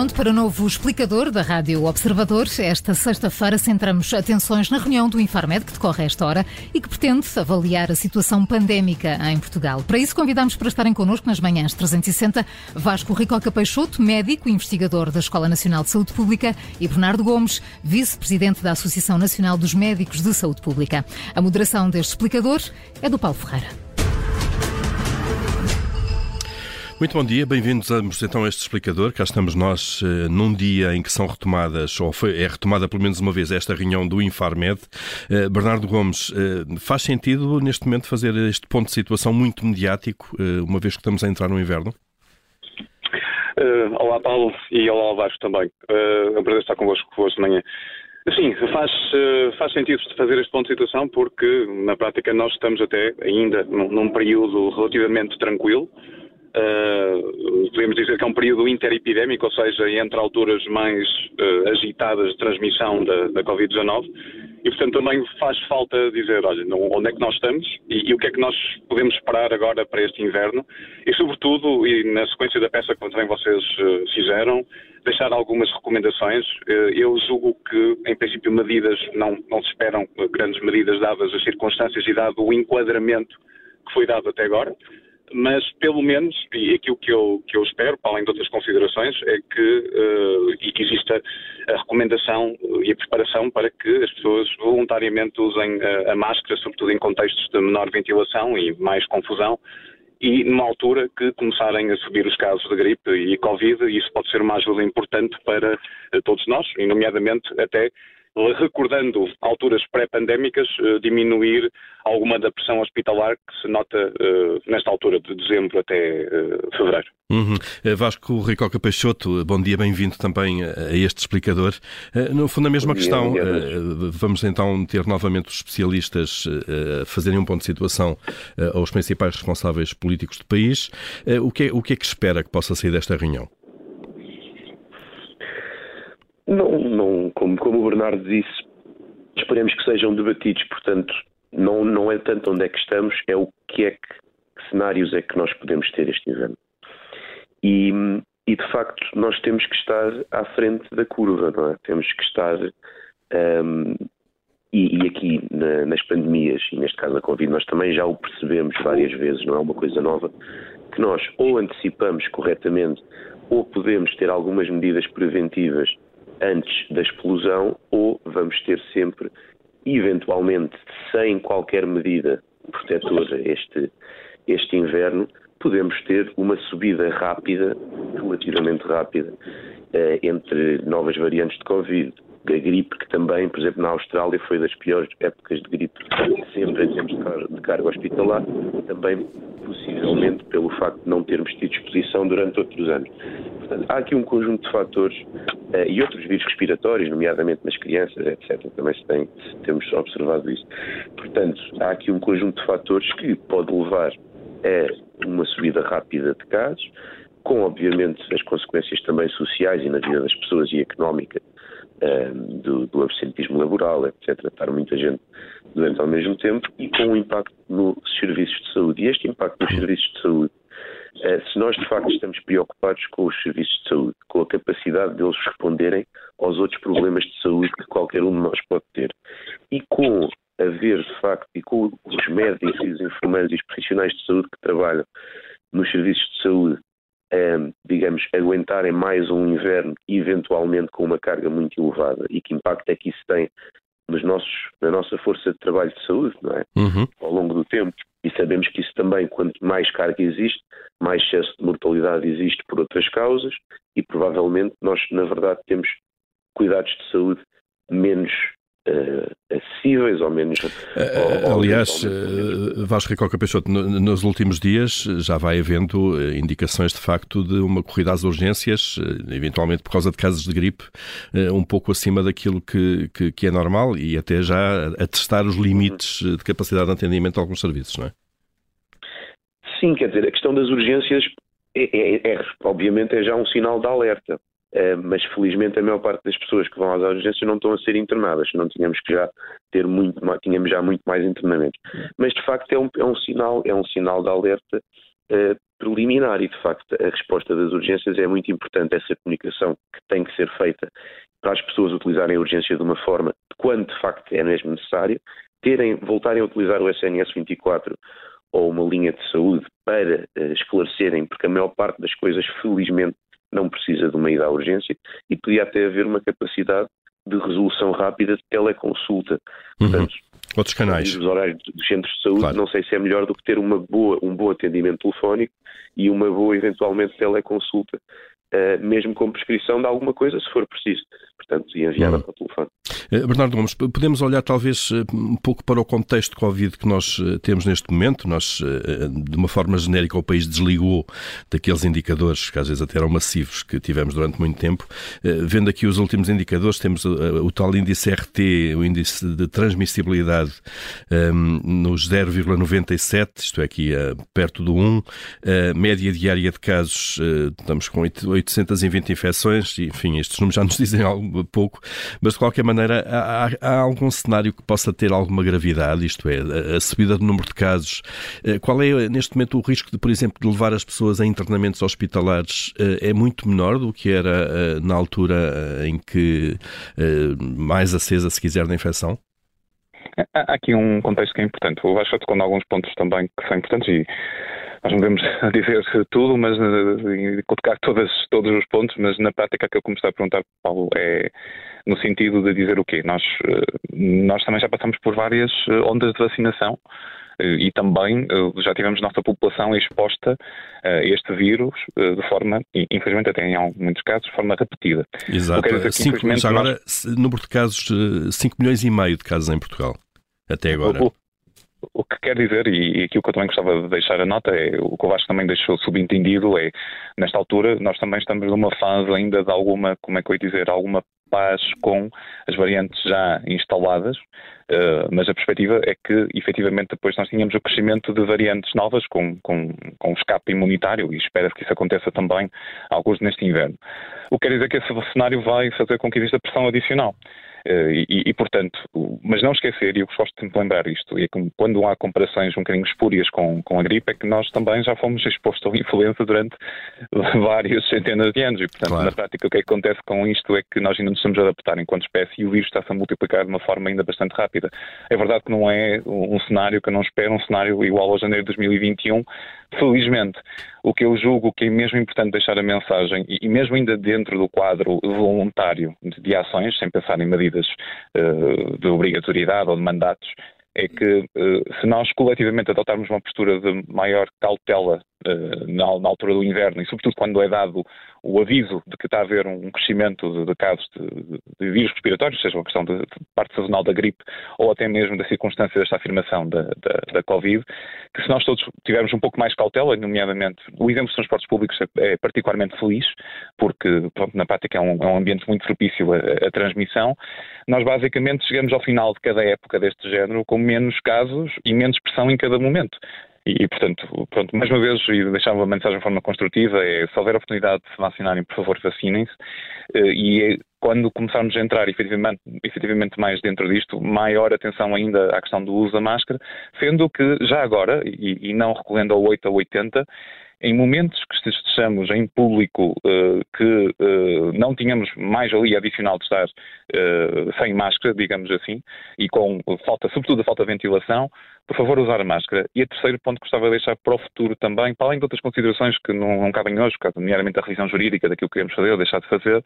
pronto para o novo explicador da Rádio Observador. Esta sexta-feira centramos atenções na reunião do Infarmed, que decorre a esta hora e que pretende avaliar a situação pandémica em Portugal. Para isso, convidamos para estarem connosco nas manhãs 360 Vasco Ricoca Peixoto, médico e investigador da Escola Nacional de Saúde Pública, e Bernardo Gomes, vice-presidente da Associação Nacional dos Médicos de Saúde Pública. A moderação deste explicador é do Paulo Ferreira. Muito bom dia, bem-vindos a então a este explicador. Cá estamos nós uh, num dia em que são retomadas, ou foi, é retomada pelo menos uma vez esta reunião do Infarmed. Uh, Bernardo Gomes, uh, faz sentido neste momento fazer este ponto de situação muito mediático, uma vez que estamos a entrar no inverno? olá Paulo e olá Vasco também. é um prazer estar convosco hoje de manhã. Sim, faz, faz sentido fazer este ponto de situação porque, na prática, nós estamos até ainda num, num período relativamente tranquilo. Uh, podemos dizer que é um período interepidémico, ou seja, entre alturas mais uh, agitadas de transmissão da, da Covid-19, e portanto também faz falta dizer, olha, onde é que nós estamos e, e, o que é que nós podemos esperar agora para este inverno, e sobretudo, e na sequência da peça que também vocês uh, fizeram, deixar algumas recomendações. eu julgo que, em princípio, medidas, não, não se esperam grandes medidas dadas as circunstâncias e dado o enquadramento que foi dado até agora mas pelo menos, e aquilo que eu, que eu espero, para além de outras considerações, é que uh, exista a recomendação e a preparação para que as pessoas voluntariamente usem a, a máscara, sobretudo em contextos de menor ventilação e mais confusão, e numa altura que começarem a subir os casos de gripe e Covid, e isso pode ser uma ajuda importante para uh, todos nós, e nomeadamente até recordando alturas pré-pandémicas, eh, diminuir alguma da pressão hospitalar que se nota uh, nesta altura de dezembro até uh, fevereiro. Uhum. Vasco Ricoca Peixoto, bom dia, bem-vindo também a este explicador. No fundo, a mesma dia, questão, vamos então ter novamente os especialistas fazerem um ponto de situação aos principais responsáveis políticos do país. o, que é, o que é que espera que possa sair desta reunião? Não, não como, como o Bernardo disse, esperemos que sejam debatidos, portanto, não, não é tanto onde é que estamos, é o que é que, que cenários é que nós podemos ter este inverno. E, e, de facto nós temos que estar à frente da curva, não é? Temos que estar um, e, e, aqui na, nas pandemias, e neste caso a Covid, nós também já o percebemos várias vezes, não é uma coisa nova, que nós ou antecipamos corretamente ou podemos ter algumas medidas preventivas antes da explosão ou vamos ter sempre, eventualmente, sem qualquer medida protetora este, este inverno, podemos ter uma subida rápida, relativamente rápida, eh, entre novas variantes de Covid, a gripe, que também, por exemplo, na Austrália foi das piores épocas de gripe sempre em termos de carga hospitalar, também possivelmente pelo facto de não termos tido exposição durante outros anos. Há aqui um conjunto de fatores uh, e outros vírus respiratórios, nomeadamente nas crianças, etc. Também se tem, temos observado isso. Portanto, há aqui um conjunto de fatores que pode levar a uma subida rápida de casos, com obviamente as consequências também sociais e na vida das pessoas e económica uh, do, do absentismo laboral, etc. Estar muita gente doente ao mesmo tempo e com um impacto nos serviços de saúde. E este impacto nos serviços de saúde se nós de facto estamos preocupados com os serviços de saúde, com a capacidade deles responderem aos outros problemas de saúde que qualquer um de nós pode ter, e com haver de facto, e com os médicos e os enfermeiros e os profissionais de saúde que trabalham nos serviços de saúde, um, digamos, aguentarem mais um inverno, eventualmente com uma carga muito elevada, e que impacto é que isso tem nos nossos, na nossa força de trabalho de saúde, não é? Uhum. Ao longo do tempo. E sabemos que isso também, quanto mais carga existe, mais excesso de mortalidade existe por outras causas e provavelmente nós, na verdade, temos cuidados de saúde menos uh, acessíveis ou menos. Uh, aliás, uh, Vasco Ricoca Peixoto, nos últimos dias já vai havendo indicações de facto de uma corrida às urgências, eventualmente por causa de casos de gripe, um pouco acima daquilo que, que, que, é normal e até já a testar os limites uhum. de capacidade de atendimento de alguns serviços, não é? Sim, quer dizer, a questão das urgências é, é, é obviamente é já um sinal de alerta. Uh, mas felizmente a maior parte das pessoas que vão às urgências não estão a ser internadas, não tínhamos que já ter muito mais, tínhamos já muito mais internamentos. Mas de facto é um, é um sinal, é um sinal de alerta uh, preliminar. E, de facto, a resposta das urgências é muito importante, essa comunicação que tem que ser feita para as pessoas utilizarem a urgência de uma forma quando, de facto, é mesmo necessário, terem, voltarem a utilizar o SNS 24 ou uma linha de saúde para uh, esclarecerem, porque a maior parte das coisas, felizmente, não precisa de uma ida à urgência e podia até haver uma capacidade de resolução rápida de teleconsulta. Uhum. Portanto, Outros canais. Os horários dos centros de saúde, claro. não sei se é melhor do que ter uma boa, um bom atendimento telefónico e uma boa, eventualmente, teleconsulta, uh, mesmo com prescrição de alguma coisa, se for preciso. Portanto, e enviada uhum. para o telefone. Eh, Bernardo Gomes, podemos olhar talvez eh, um pouco para o contexto Covid que nós eh, temos neste momento. Nós, de uma forma genérica, o país desligou daqueles indicadores que às vezes até eram massivos que tivemos durante muito tempo. Vendo aqui os últimos indicadores, temos o tal índice RT, o índice de transmissibilidade ehm, nos 0,97, isto é aqui perto do 1, média diária de casos, estamos com 820 infecções, enfim, estes números já nos dizem algo pouco, mas de qualquer maneira há, há, algum cenário que possa ter alguma gravidade, isto é, a, a, subida do número de casos? Eh, qual é, neste momento, o risco de, por exemplo, de levar as pessoas a internamentos hospitalares? Eh, é muito menor do que era eh, na altura em que mais acesa, se quiser, da infecção? Há aqui um contexto que é importante. O Vasco tocou em alguns pontos também que são importantes e nós não devemos dizer tudo, mas e tocar todos os pontos, mas na prática que eu comecei a perguntar, Paulo, é no sentido de dizer o quê? Nós, eh, nós também já passamos por várias eh, ondas de vacinação eh, e também já tivemos nossa população exposta a este vírus de forma, infelizmente até em muitos casos, de forma repetida. Exato. Que, cinco, já agora, nós... número de casos, 5 milhões e meio de casos em Portugal, até agora. O, quer dizer, e, aquilo que eu também gostava de deixar a nota, é o que o Vasco também deixou subentendido, é nesta altura nós também estamos numa fase ainda de alguma, como é que eu ia dizer, alguma paz com as variantes já instaladas, uh, mas a perspectiva é que efetivamente depois nós tínhamos o crescimento de variantes novas com, com, com escape imunitário e espera-se que isso aconteça também alguns neste inverno. O que quer dizer que esse cenário vai fazer com que exista pressão adicional. Eh, e, e, portanto, mas não esquecer, e eu gosto de lembrar isto, é que quando há comparações um bocadinho espúrias com, com a gripe, é que nós também já fomos expostos à influenza durante várias centenas de anos. E, portanto, claro. na prática, o que, é que acontece com isto é que nós ainda nos estamos a adaptar enquanto espécie e o vírus está-se a multiplicar de uma forma ainda bastante rápida. É verdade que não é um cenário que eu não espero, um cenário igual ao janeiro de 2021, felizmente. O que eu julgo que é mesmo importante deixar a mensagem, e mesmo ainda dentro do quadro voluntário de ações, sem pensar em medidas uh, de obrigatoriedade ou de mandatos, é que uh, se nós coletivamente adotarmos uma postura de maior cautela na, na, altura do inverno, e sobretudo quando é dado o aviso de que está a haver um crescimento de, casos de, de, vírus respiratórios, seja uma questão de, de, parte sazonal da gripe ou até mesmo da circunstância desta afirmação da, da, da, Covid, que se nós todos tivermos um pouco mais cautela, nomeadamente o exemplo dos transportes públicos é, é particularmente feliz, porque pronto, na prática é um, é um, ambiente muito propício à transmissão, nós basicamente chegamos ao final de cada época deste género com menos casos e menos pressão em cada momento. E, portanto, pronto, mais uma vez, e deixar uma mensagem de forma construtiva, é se houver oportunidade de se vacinarem, por favor, vacinem-se. Eh, e é, quando começarmos a entrar efetivamente, efetivamente mais dentro disto, maior atenção ainda à questão do uso da máscara, sendo que já agora, e, e não recorrendo ao 8 a 80, em momentos que estejamos em público uh, que uh, não tínhamos mais ali adicional de estar uh, sem máscara, digamos assim, e com falta, sobretudo a falta de ventilação, por favor usar a máscara. E o terceiro ponto que gostava de deixar para o futuro também, para além de outras considerações que não, não cabem hoje, nomeadamente a revisão jurídica daquilo que queremos fazer ou deixar de fazer,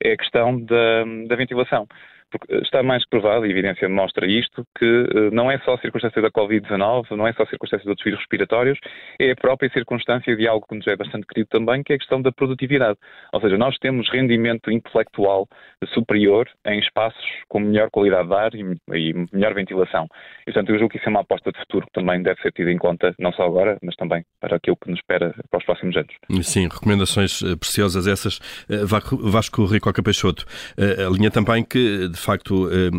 é a questão da, da ventilação. Porque está mais que provado, e a evidência mostra isto, que uh, não é só a circunstância da Covid-19, não é só a circunstância de outros vírus respiratórios, é a própria circunstância de algo que nos é bastante querido também, que é a questão da produtividade. Ou seja, nós temos rendimento intelectual superior em espaços com melhor qualidade de ar e, e melhor ventilação. E, portanto, eu julgo que isso é uma aposta de futuro que também deve ser tida em conta, não só agora, mas também para aquilo que nos espera para os próximos anos. Sim, recomendações eh, preciosas essas. Vasco Ricoca Peixoto, a linha também que de facto, eh,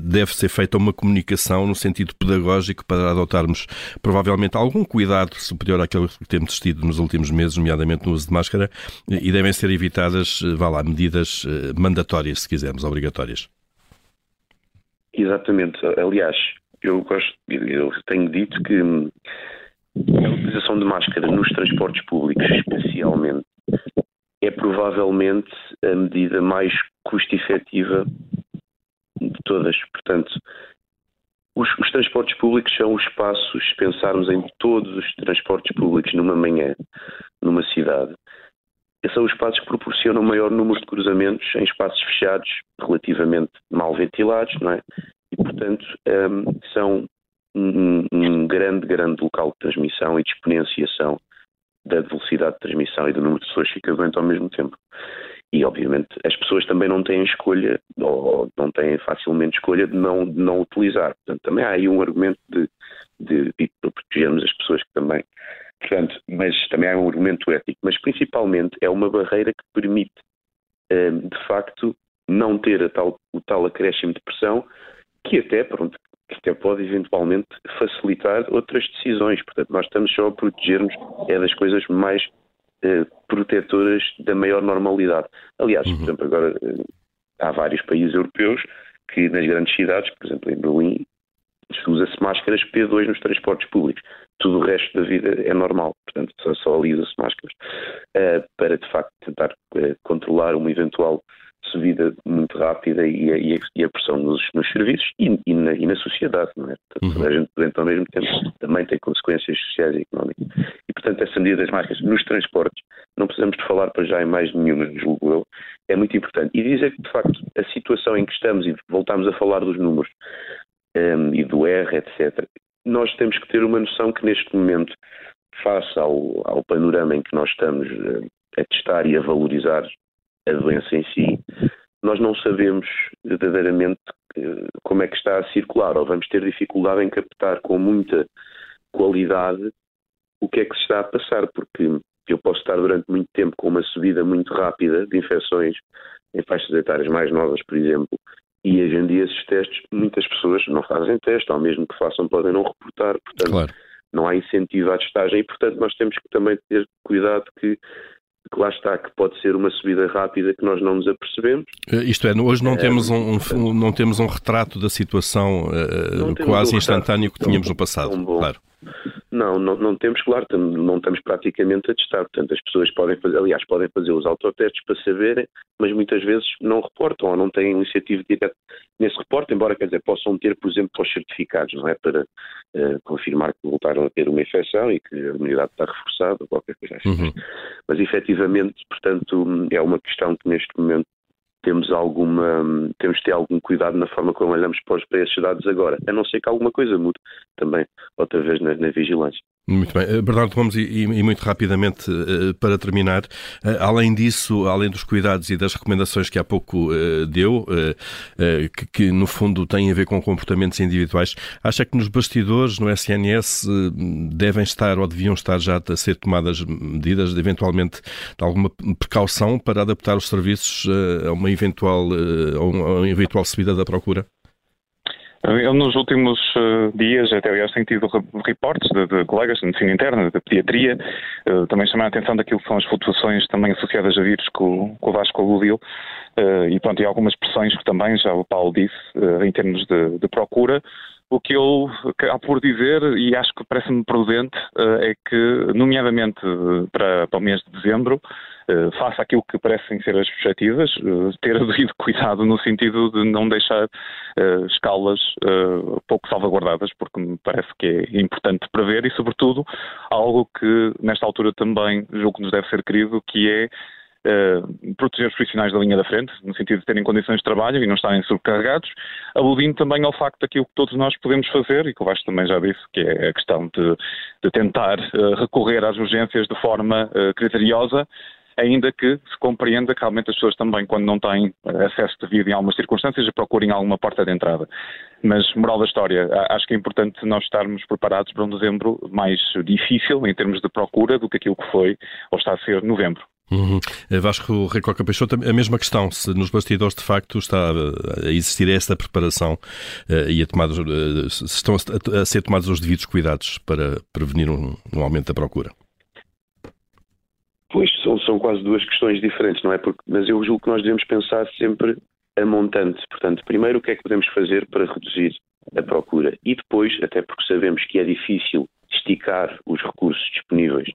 deve ser feita uma comunicação no sentido pedagógico para adotarmos provavelmente algum cuidado superior àquele que temos tido nos últimos meses, nomeadamente no uso de máscara, e devem ser evitadas, eh, vá lá, medidas eh, mandatórias, se quisermos, obrigatórias. Exatamente. Aliás, eu gosto, eu tenho dito que a utilização de máscara nos transportes públicos, especialmente, é provavelmente a medida mais custo-efetiva de todas. Portanto, os, os, transportes públicos são os espaços, se pensarmos em todos os transportes públicos numa manhã, numa cidade, são os espaços que proporcionam maior número de cruzamentos em espaços fechados, relativamente mal ventilados, não é? E, portanto, um, são um, um, grande, grande local de transmissão e de exponenciação da velocidade de transmissão e do número de pessoas que fica doente ao mesmo tempo. E, obviamente, as pessoas também não têm escolha, ou não têm facilmente escolha de não, de não utilizar. Portanto, também há aí um argumento de, de, de protegermos as pessoas que também. Portanto, mas também há um argumento ético, mas principalmente é uma barreira que permite, hum, de facto, não ter tal, o tal acréscimo de pressão que até, pronto, até pode eventualmente facilitar outras decisões. Portanto, nós estamos só a protegermos, é das coisas mais eh, protetoras da maior normalidade. Aliás, uhum. por exemplo, agora eh, há vários países europeus que nas grandes cidades, por exemplo em Berlim, usa-se máscaras P2 nos transportes públicos. Tudo o resto da vida é normal, portanto só, só alisa-se máscaras uh, para de facto tentar uh, controlar uma eventual subida muito rápida e a, e a pressão nos, nos serviços e, e, na, e, na, sociedade, não é? Portanto, uhum. a gente doente ao mesmo tempo também tem consequências sociais e económicas. E, portanto, essa medida das máscaras nos transportes, não precisamos de falar para já em mais nenhuma, julgo eu, é muito importante. E dizer que, de facto, a situação em que estamos, e voltamos a falar dos números um, e do R, etc., nós temos que ter uma noção que neste momento, face ao, ao panorama em que nós estamos uh, a testar e a valorizar a doença em si, nós não sabemos verdadeiramente eh, como é que está a circular, ou vamos ter dificuldade em captar com muita qualidade o que é que se está a passar, porque eu posso estar durante muito tempo com uma subida muito rápida de infecções em faixas etárias mais novas, por exemplo, e hoje em dia esses testes, muitas pessoas não fazem teste, ou mesmo que façam podem não reportar, portanto claro. não há incentivo à testagem e portanto nós temos que também ter cuidado que que lá está, que pode ser uma subida rápida que nós não nos apercebemos. Eh, isto é, hoje não, é, temos, um, um, não temos um retrato da situação uh, quase um instantâneo que tínhamos no passado, claro. Não, não, não, temos, claro, não estamos praticamente a testar. Portanto, as pessoas podem fazer, aliás, podem fazer os autotestes para saberem, mas muitas vezes não reportam ou não têm iniciativa direta nesse reporte, embora, quer dizer, possam ter, por exemplo, os certificados, não é? Para uh, confirmar que voltaram a ter uma infecção e que a imunidade está reforçada ou qualquer coisa assim. Uhum. Mas, efetivamente, portanto, é uma questão que neste momento temos alguma temos de ter algum cuidado na forma como olhamos para, os, para esses dados agora, a não ser que alguma coisa mude também, outra vez na, na vigilância. Muito bem. Eh, Bernardo Gomes, e, e, muito rapidamente uh, para terminar, além disso, além dos cuidados e das recomendações que há pouco deu, que, que, no fundo têm a ver com comportamentos individuais, acha que nos bastidores, no SNS, devem estar ou deviam estar já a ser tomadas medidas, de, eventualmente, de alguma precaução para adaptar os serviços a uma eventual, a uma eventual subida da procura? Eu, nos últimos uh, dias, até aliás, tenho tido reportes de, de, colegas de medicina interna, de pediatria, uh, também chamar a atenção daquilo que são as flutuações também associadas a vírus que o, Vasco aludiu, uh, e pronto, e algumas pressões que também já o Paulo disse, em termos de, de procura, o que eu acabo por dizer, e acho que parece-me prudente, é que, nomeadamente para, para o mês de dezembro, eh, face àquilo que parecem ser as perspectivas, eh, ter o devido cuidado no sentido de não deixar uh, escalas pouco salvaguardadas, porque me parece que é importante prever e, sobretudo, algo que nesta altura também julgo que nos deve ser querido, que é proteger os profissionais da linha da frente, no sentido de terem condições de trabalho e não estarem sobrecarregados, aludindo também ao facto daquilo que todos nós podemos fazer, e que o Vasco também já disse, que é a questão de, de tentar recorrer às urgências de forma criteriosa, ainda que se compreenda que realmente as pessoas também, quando não têm eh, acesso devido em algumas circunstâncias, procurem alguma porta de entrada. Mas, moral da história, acho que é importante nós estarmos preparados para um dezembro mais difícil em termos de procura do que aquilo que foi ou está a ser novembro. Uhum. Eh, Vasco Recoca Peixoto, a mesma questão, se nos bastidores de facto está a existir esta preparação uh, e a tomada, uh, estão a, a, ser tomados os devidos cuidados para prevenir um, um aumento da procura. Pois, são, são quase duas questões diferentes, não é? Porque, mas eu julgo que nós devemos pensar sempre a montante. Portanto, primeiro, o que é que podemos fazer para reduzir a procura? E depois, até porque sabemos que é difícil esticar os recursos disponíveis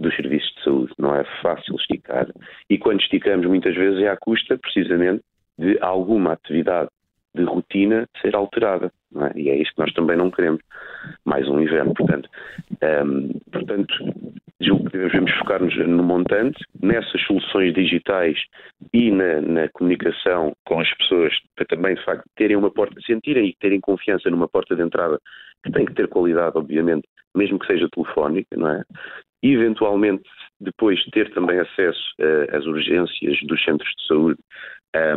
dos serviços de saúde. Não é fácil esticar. E quando esticamos, muitas vezes é à custa, precisamente, de alguma atividade de rotina ser alterada. É? E é isso que nós também não queremos. Mais um inverno, portanto. Um, portanto, julgo que devemos focar-nos no montante, nessas soluções digitais e na, na, comunicação com as pessoas, para também, de facto, terem uma porta, sentirem e terem confiança numa porta de entrada que tem que ter qualidade, obviamente, mesmo que seja telefónica, não é? E, eventualmente, depois ter também acesso uh, às urgências dos centros de saúde,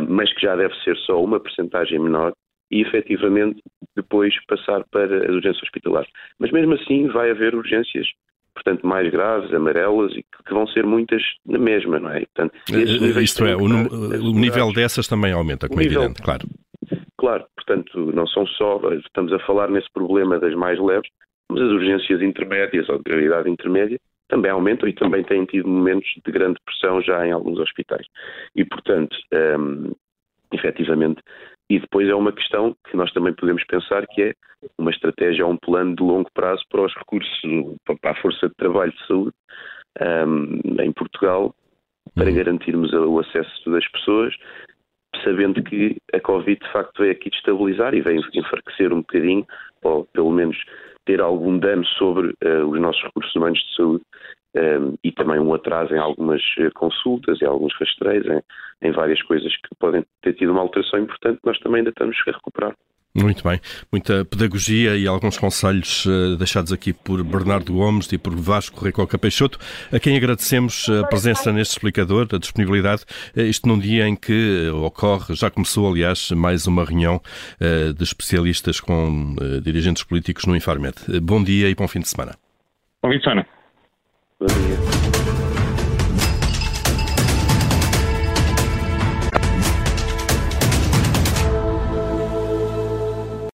mas que já deve ser só uma percentagem menor, e efetivamente depois passar para as urgências hospitalares. Mas mesmo assim vai haver urgências portanto, mais graves, amarelas, e que vão ser muitas na mesma, não é? Portanto, uh, Isto é, o, o nível dessas também aumenta, como é evidente, claro. Claro, portanto, não são só, estamos a falar nesse problema das mais leves, mas as urgências intermédias ou de gravidade intermédia também aumentam e também têm tido momentos de grande pressão já em alguns hospitais. E, portanto, um, efetivamente, e depois é uma questão que nós também podemos pensar que é uma estratégia ou um plano de longo prazo para os recursos, para a força de trabalho de saúde um, em Portugal, para uhum. garantirmos o acesso das pessoas, sabendo que a Covid de facto veio aqui destabilizar e veio enfraquecer um bocadinho, ou pelo menos ter algum dano sobre uh, os nossos recursos humanos de saúde um, e também um atraso em algumas eh, consultas, em alguns rastreios, em, em, várias coisas que podem ter tido uma alteração importante, nós também ainda estamos a recuperar. Muito bem. Muita pedagogia e alguns conselhos uh, deixados aqui por Bernardo Gomes e por Vasco Recoca Peixoto, a quem agradecemos a presença neste explicador, a disponibilidade, uh, isto num dia em que ocorre, já começou aliás, mais uma reunião de especialistas com dirigentes políticos no Infarmed. bom dia e bom fim de semana. Bom fim de semana. Bom dia.